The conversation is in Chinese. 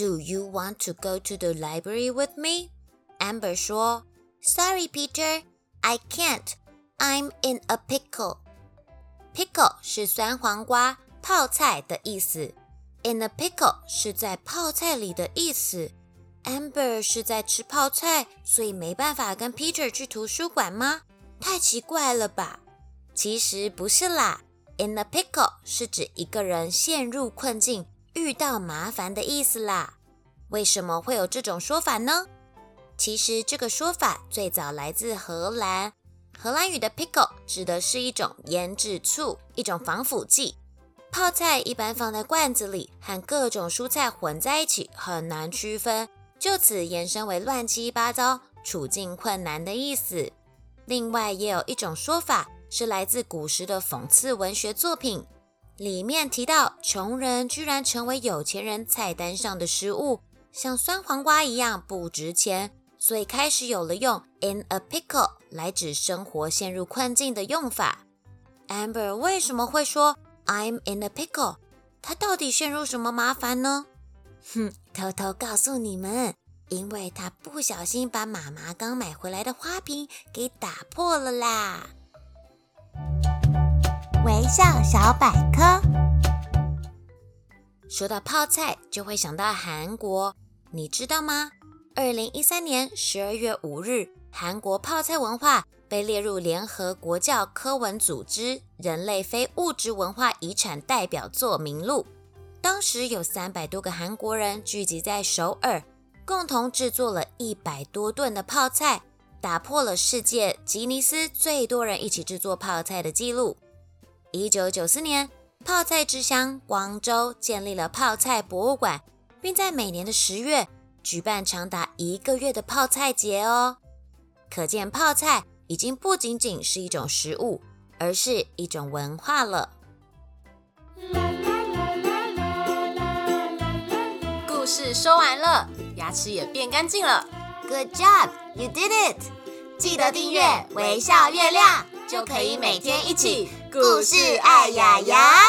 Do you want to go to the library with me? Amber 说：“Sorry, Peter, I can't. I'm in a pickle. Pickle 是酸黄瓜、泡菜的意思。In a pickle 是在泡菜里的意思。Amber 是在吃泡菜，所以没办法跟 Peter 去图书馆吗？太奇怪了吧？其实不是啦。In a pickle 是指一个人陷入困境。” 遇到麻烦的意思啦。为什么会有这种说法呢？其实这个说法最早来自荷兰。荷兰语的 pickle 指的是一种腌制醋，一种防腐剂。泡菜一般放在罐子里，和各种蔬菜混在一起，很难区分，就此延伸为乱七八糟、处境困难的意思。另外，也有一种说法是来自古时的讽刺文学作品。里面提到，穷人居然成为有钱人菜单上的食物，像酸黄瓜一样不值钱，所以开始有了用 in a pickle 来指生活陷入困境的用法。Amber 为什么会说 I'm in a pickle？他到底陷入什么麻烦呢？哼，偷偷告诉你们，因为他不小心把妈妈刚买回来的花瓶给打破了啦。微笑小百科。说到泡菜，就会想到韩国，你知道吗？二零一三年十二月五日，韩国泡菜文化被列入联合国教科文组织人类非物质文化遗产代表作名录。当时有三百多个韩国人聚集在首尔，共同制作了一百多吨的泡菜，打破了世界吉尼斯最多人一起制作泡菜的记录。一九九四年，泡菜之乡光州建立了泡菜博物馆，并在每年的十月举办长达一个月的泡菜节哦。可见泡菜已经不仅仅是一种食物，而是一种文化了。故事说完了，牙齿也变干净了。Good job, you did it！记得订阅微笑月亮。就可以每天一起故事爱雅雅。